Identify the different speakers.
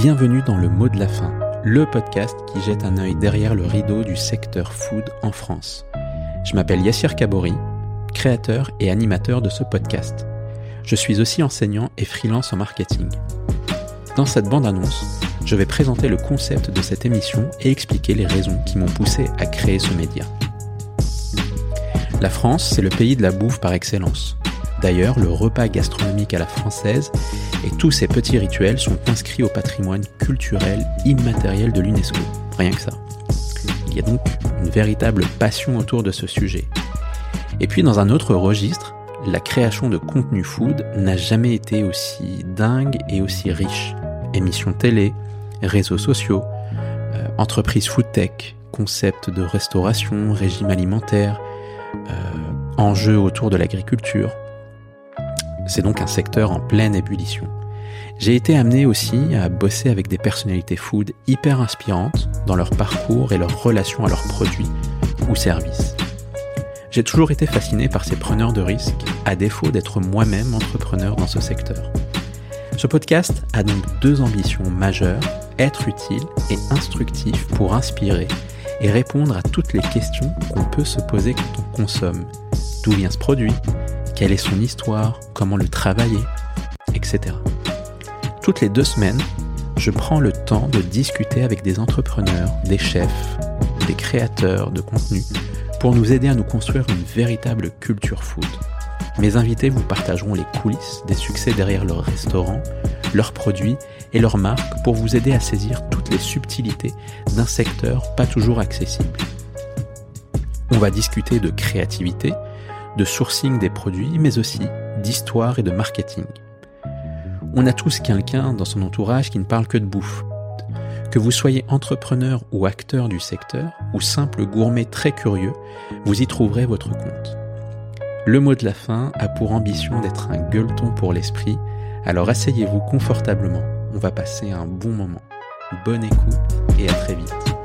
Speaker 1: Bienvenue dans le mot de la fin, le podcast qui jette un œil derrière le rideau du secteur food en France. Je m'appelle Yassir Kabori, créateur et animateur de ce podcast. Je suis aussi enseignant et freelance en marketing. Dans cette bande-annonce, je vais présenter le concept de cette émission et expliquer les raisons qui m'ont poussé à créer ce média. La France, c'est le pays de la bouffe par excellence. D'ailleurs, le repas gastronomique à la française et tous ces petits rituels sont inscrits au patrimoine culturel immatériel de l'UNESCO. Rien que ça. Il y a donc une véritable passion autour de ce sujet. Et puis dans un autre registre, la création de contenu food n'a jamais été aussi dingue et aussi riche. Émissions télé, réseaux sociaux, euh, entreprises food tech, concepts de restauration, régime alimentaire, euh, enjeux autour de l'agriculture. C'est donc un secteur en pleine ébullition. J'ai été amené aussi à bosser avec des personnalités food hyper inspirantes dans leur parcours et leur relation à leurs produits ou services. J'ai toujours été fasciné par ces preneurs de risques, à défaut d'être moi-même entrepreneur dans ce secteur. Ce podcast a donc deux ambitions majeures, être utile et instructif pour inspirer et répondre à toutes les questions qu'on peut se poser quand on consomme. D'où vient ce produit? Quelle est son histoire Comment le travailler Etc. Toutes les deux semaines, je prends le temps de discuter avec des entrepreneurs, des chefs, des créateurs de contenu pour nous aider à nous construire une véritable culture food. Mes invités vous partageront les coulisses des succès derrière leurs restaurants, leurs produits et leurs marques pour vous aider à saisir toutes les subtilités d'un secteur pas toujours accessible. On va discuter de créativité, de sourcing des produits, mais aussi d'histoire et de marketing. On a tous quelqu'un dans son entourage qui ne parle que de bouffe. Que vous soyez entrepreneur ou acteur du secteur, ou simple gourmet très curieux, vous y trouverez votre compte. Le mot de la fin a pour ambition d'être un gueuleton pour l'esprit, alors asseyez-vous confortablement, on va passer un bon moment. Bonne écoute et à très vite.